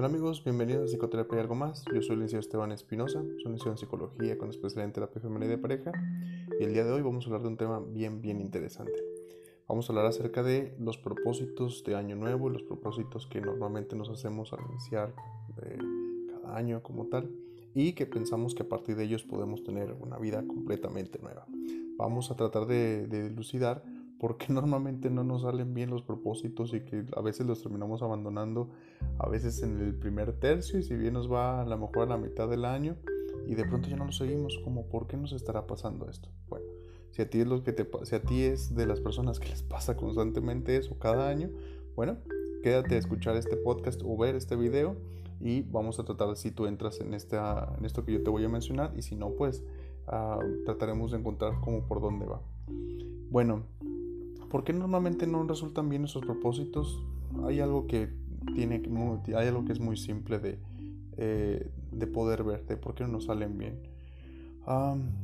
Hola amigos, bienvenidos a Psicoterapia y algo más. Yo soy el licenciado Esteban Espinosa, soy licenciado en Psicología con especialidad en Terapia Femenina de Pareja y el día de hoy vamos a hablar de un tema bien, bien interesante. Vamos a hablar acerca de los propósitos de Año Nuevo y los propósitos que normalmente nos hacemos al iniciar eh, cada año como tal y que pensamos que a partir de ellos podemos tener una vida completamente nueva. Vamos a tratar de, de dilucidar porque normalmente no nos salen bien los propósitos y que a veces los terminamos abandonando, a veces en el primer tercio y si bien nos va a lo mejor a la mitad del año y de pronto ya no lo seguimos, como ¿por qué nos estará pasando esto? Bueno, si a ti es lo que te si a ti es de las personas que les pasa constantemente eso cada año, bueno, quédate a escuchar este podcast o ver este video y vamos a tratar si tú entras en esta en esto que yo te voy a mencionar y si no pues uh, trataremos de encontrar como por dónde va. Bueno, ¿Por qué normalmente no resultan bien esos propósitos? Hay algo que tiene hay algo que es muy simple de, eh, de poder ver, de por qué no nos salen bien.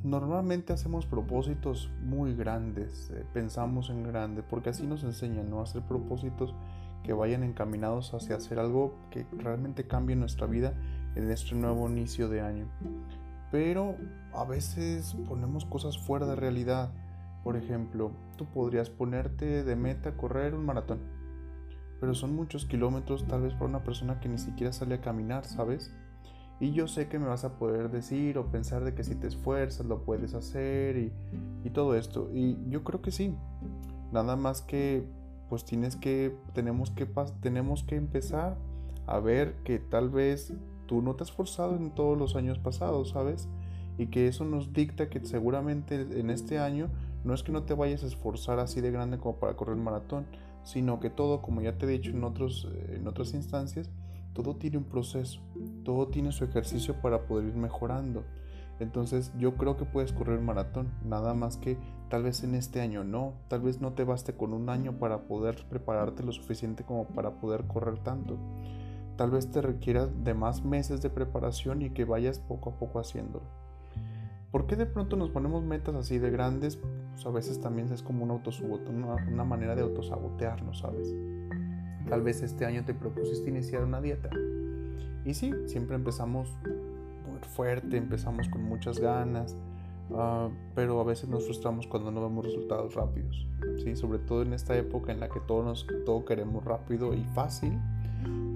normalmente hacemos propósitos muy grandes, eh, pensamos en grande, porque así nos enseñan, ¿no? Hacer propósitos que vayan encaminados hacia hacer algo que realmente cambie nuestra vida en este nuevo inicio de año. Pero a veces ponemos cosas fuera de realidad por ejemplo, tú podrías ponerte de meta correr un maratón, pero son muchos kilómetros tal vez para una persona que ni siquiera sale a caminar, ¿sabes? Y yo sé que me vas a poder decir o pensar de que si te esfuerzas lo puedes hacer y, y todo esto. Y yo creo que sí. Nada más que pues tienes que tenemos que tenemos que empezar a ver que tal vez tú no te has esforzado en todos los años pasados, ¿sabes? Y que eso nos dicta que seguramente en este año no es que no te vayas a esforzar así de grande como para correr maratón, sino que todo, como ya te he dicho en, otros, en otras instancias, todo tiene un proceso, todo tiene su ejercicio para poder ir mejorando. Entonces yo creo que puedes correr maratón, nada más que tal vez en este año no, tal vez no te baste con un año para poder prepararte lo suficiente como para poder correr tanto. Tal vez te requiera de más meses de preparación y que vayas poco a poco haciéndolo. ¿Por qué de pronto nos ponemos metas así de grandes? Pues a veces también es como un una, una manera de autosabotearnos, ¿sabes? Tal vez este año te propusiste iniciar una dieta. Y sí, siempre empezamos fuerte, empezamos con muchas ganas, uh, pero a veces nos frustramos cuando no vemos resultados rápidos. ¿sí? Sobre todo en esta época en la que todo, nos, todo queremos rápido y fácil.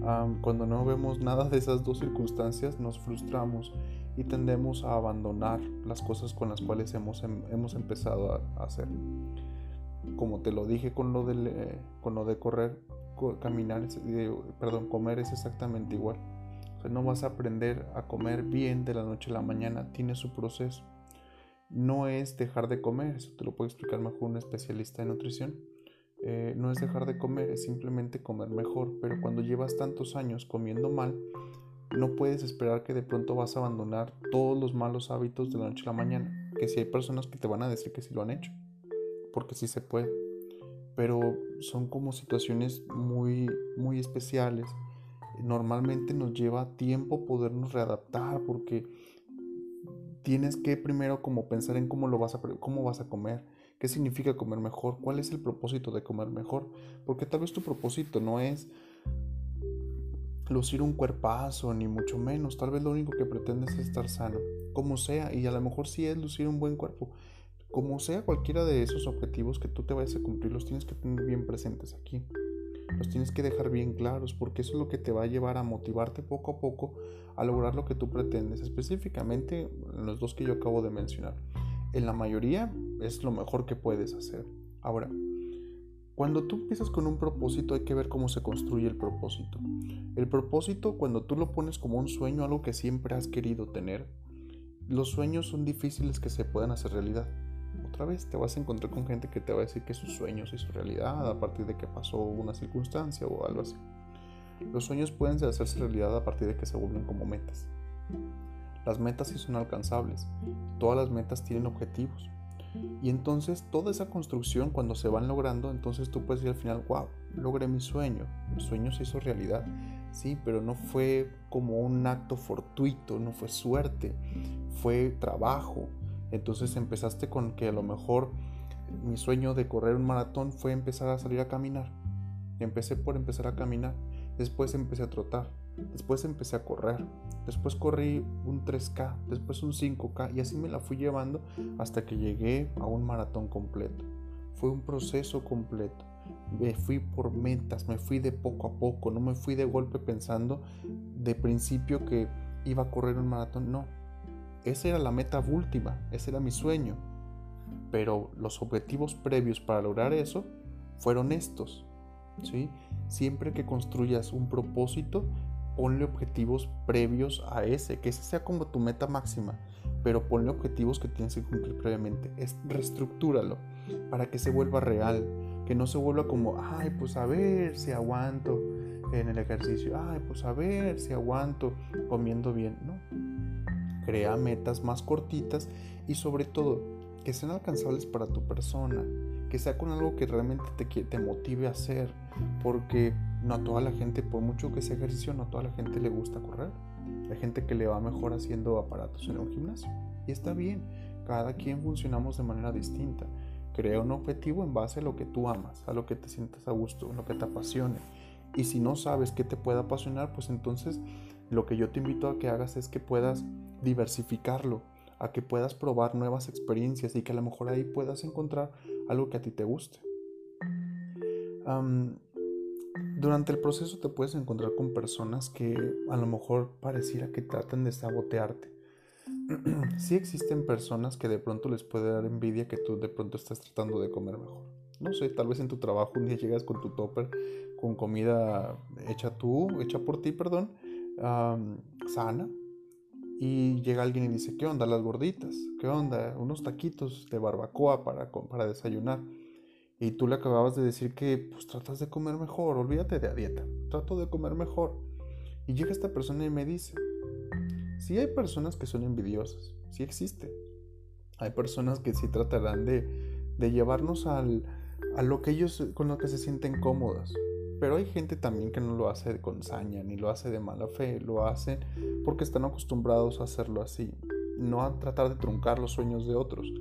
Uh, cuando no vemos nada de esas dos circunstancias, nos frustramos y tendemos a abandonar las cosas con las cuales hemos, em, hemos empezado a, hacer. Como te lo dije con lo, del, eh, con lo de correr, caminar, perdón, comer es exactamente igual. O sea, no vas a aprender a comer bien de la noche a la mañana, tiene su proceso. No es dejar de comer, eso te lo puede explicar mejor un especialista en nutrición. Eh, no es dejar de comer, es simplemente comer mejor, pero cuando llevas tantos años comiendo mal, no puedes esperar que de pronto vas a abandonar todos los malos hábitos de la noche a la mañana. Que si hay personas que te van a decir que sí lo han hecho, porque sí se puede. Pero son como situaciones muy, muy especiales. Normalmente nos lleva tiempo podernos readaptar porque tienes que primero como pensar en cómo lo vas a cómo vas a comer, qué significa comer mejor, cuál es el propósito de comer mejor, porque tal vez tu propósito no es lucir un cuerpazo, ni mucho menos. Tal vez lo único que pretendes es estar sano, como sea, y a lo mejor sí es lucir un buen cuerpo. Como sea cualquiera de esos objetivos que tú te vayas a cumplir, los tienes que tener bien presentes aquí. Los tienes que dejar bien claros, porque eso es lo que te va a llevar a motivarte poco a poco a lograr lo que tú pretendes. Específicamente en los dos que yo acabo de mencionar. En la mayoría es lo mejor que puedes hacer. Ahora, cuando tú empiezas con un propósito hay que ver cómo se construye el propósito. El propósito cuando tú lo pones como un sueño, algo que siempre has querido tener, los sueños son difíciles que se puedan hacer realidad. Otra vez te vas a encontrar con gente que te va a decir que sus sueños hizo realidad a partir de que pasó una circunstancia o algo así. Los sueños pueden hacerse realidad a partir de que se vuelven como metas. Las metas sí son alcanzables. Todas las metas tienen objetivos. Y entonces toda esa construcción cuando se van logrando, entonces tú puedes decir al final, wow, logré mi sueño, mi sueño se hizo realidad. Sí, pero no fue como un acto fortuito, no fue suerte, fue trabajo. Entonces empezaste con que a lo mejor mi sueño de correr un maratón fue empezar a salir a caminar. Empecé por empezar a caminar, después empecé a trotar, Después empecé a correr. Después corrí un 3K, después un 5K y así me la fui llevando hasta que llegué a un maratón completo. Fue un proceso completo. Me fui por metas, me fui de poco a poco, no me fui de golpe pensando de principio que iba a correr un maratón, no. Esa era la meta última, ese era mi sueño. Pero los objetivos previos para lograr eso fueron estos. ¿sí? Siempre que construyas un propósito, ponle objetivos previos a ese, que ese sea como tu meta máxima, pero ponle objetivos que tienes que cumplir previamente. Es, reestructúralo para que se vuelva real, que no se vuelva como, ay, pues a ver si aguanto en el ejercicio, ay, pues a ver si aguanto comiendo bien, ¿no? Crea metas más cortitas y sobre todo que sean alcanzables para tu persona, que sea con algo que realmente te, te motive a hacer, porque no a toda la gente, por mucho que sea ejercicio, no a toda la gente le gusta correr. Hay gente que le va mejor haciendo aparatos en un gimnasio. Y está bien, cada quien funcionamos de manera distinta. Crea un objetivo en base a lo que tú amas, a lo que te sientas a gusto, a lo que te apasione. Y si no sabes qué te puede apasionar, pues entonces lo que yo te invito a que hagas es que puedas diversificarlo, a que puedas probar nuevas experiencias y que a lo mejor ahí puedas encontrar algo que a ti te guste. Durante el proceso te puedes encontrar con personas que a lo mejor pareciera que tratan de sabotearte. sí existen personas que de pronto les puede dar envidia que tú de pronto estás tratando de comer mejor. No sé, tal vez en tu trabajo un día llegas con tu topper con comida hecha tú, hecha por ti, perdón, sana, y llega alguien y dice, ¿qué onda las gorditas? ¿Qué onda? Unos taquitos de barbacoa para, para desayunar. Y tú le acababas de decir que pues tratas de comer mejor, olvídate de la dieta, trato de comer mejor. Y llega esta persona y me dice, sí hay personas que son envidiosas, sí existe. Hay personas que sí tratarán de, de llevarnos al, a lo que ellos con lo que se sienten cómodos. Pero hay gente también que no lo hace con saña, ni lo hace de mala fe, lo hace porque están acostumbrados a hacerlo así, no a tratar de truncar los sueños de otros,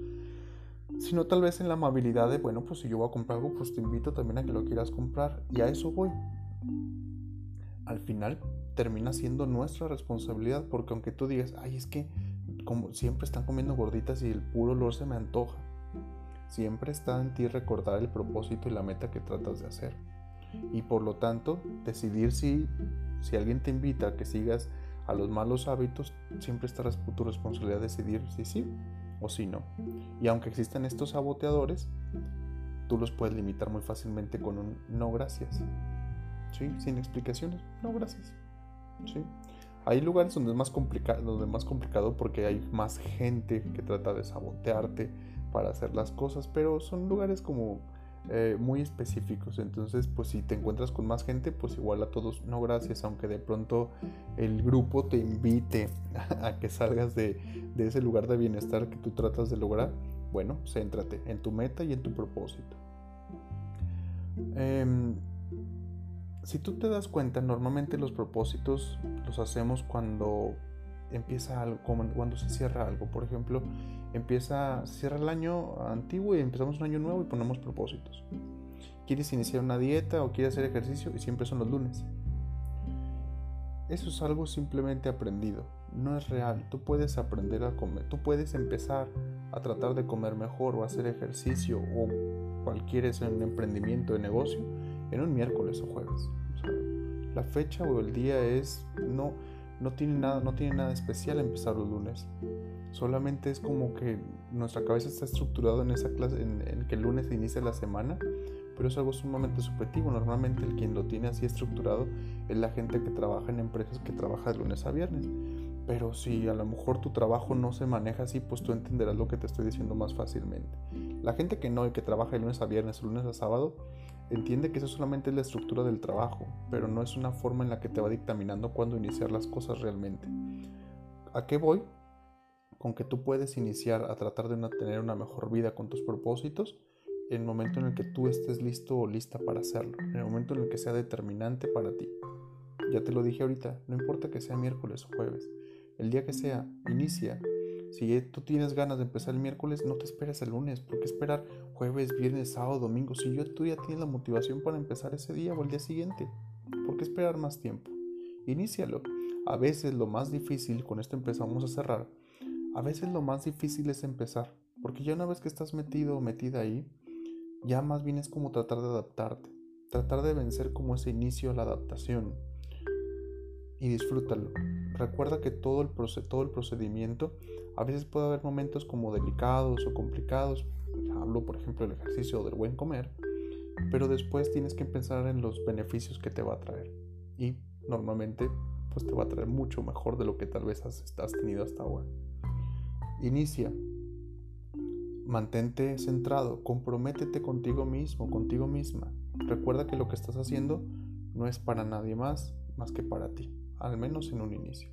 sino tal vez en la amabilidad de, bueno, pues si yo voy a comprar algo, pues te invito también a que lo quieras comprar, y a eso voy. Al final termina siendo nuestra responsabilidad, porque aunque tú digas, ay, es que como siempre están comiendo gorditas y el puro olor se me antoja, siempre está en ti recordar el propósito y la meta que tratas de hacer y por lo tanto decidir si, si alguien te invita a que sigas a los malos hábitos, siempre estará tu responsabilidad decidir si sí o si no. Y aunque existen estos saboteadores, tú los puedes limitar muy fácilmente con un no gracias. ¿Sí? Sin explicaciones, no gracias. ¿Sí? Hay lugares donde es más complicado, donde es más complicado porque hay más gente que trata de sabotearte para hacer las cosas, pero son lugares como eh, muy específicos. Entonces, pues si te encuentras con más gente, pues igual a todos, no gracias, aunque de pronto el grupo te invite a que salgas de, ese lugar de bienestar que tú tratas de lograr, bueno, céntrate en tu meta y en tu propósito. Em, si tú te das cuenta, normalmente los propósitos los hacemos cuando empieza algo, cuando se cierra algo. Por ejemplo, empieza, cierra el año antiguo y empezamos un año nuevo y ponemos propósitos. Quieres iniciar una dieta o quieres hacer ejercicio y siempre son los lunes. Eso es algo simplemente aprendido, no es real. Tú puedes aprender a comer, tú puedes empezar a tratar de comer mejor o hacer ejercicio o cualquier un emprendimiento de negocio en un miércoles o jueves. la fecha o el día es no no tiene nada, no tiene nada especial empezar los lunes. Solamente es como que nuestra cabeza está estructurada en esa clase, en, que el lunes inicia la semana, pero es algo sumamente subjetivo. Normalmente el quien lo tiene así estructurado es la gente que trabaja en empresas que trabaja de lunes a viernes. Pero si a lo mejor tu trabajo no se maneja así, pues tú entenderás lo que te estoy diciendo más fácilmente. La gente que no y que trabaja de lunes a viernes, lunes a sábado, Entiende que eso solamente es la estructura del trabajo, pero no es una forma en la que te va dictaminando cuándo iniciar las cosas realmente. ¿A qué voy? Con que tú puedes iniciar a tratar de tener una mejor vida con tus propósitos en el momento en el que tú estés listo o lista para hacerlo, en el momento en el que sea determinante para ti. Ya te lo dije ahorita, no importa que sea miércoles o jueves, el día que sea, inicia si tú tienes ganas de empezar el miércoles, no te esperes el lunes. ¿Por qué esperar jueves, viernes, sábado, domingo? Si yo, tú ya tienes la motivación para empezar ese día o el día siguiente, ¿por qué esperar más tiempo? Inícialo. A veces lo más difícil, con esto empezamos a cerrar, a veces lo más difícil es empezar, porque ya una vez que estás metido o metida ahí, ya más bien es como tratar de adaptarte, tratar de vencer como ese inicio a la adaptación. Y disfrútalo. Recuerda que todo el, todo el procedimiento, a veces puede haber momentos como delicados o complicados, hablo por ejemplo del ejercicio del buen comer, pero después tienes que pensar en los beneficios que te va a traer. Y normalmente pues te va a traer mucho mejor de lo que tal vez has, has tenido hasta ahora. Inicia. Mantente centrado, comprométete contigo mismo, contigo misma. Recuerda que lo que estás haciendo no es para nadie más, más que para ti, al menos en un inicio.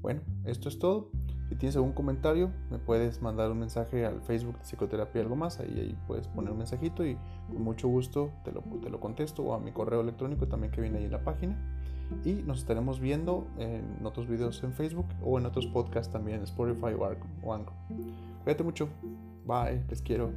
Bueno, esto es todo. Si tienes algún comentario, me puedes mandar un mensaje al Facebook de Psicoterapia Algo Más. Ahí, ahí puedes poner un mensajito y con mucho gusto te lo, te lo contesto. O a mi correo electrónico también que viene ahí en la página. Y nos estaremos viendo en otros videos en Facebook o en otros podcasts también, Spotify o Anchor. Cuídate mucho. Bye. Les quiero.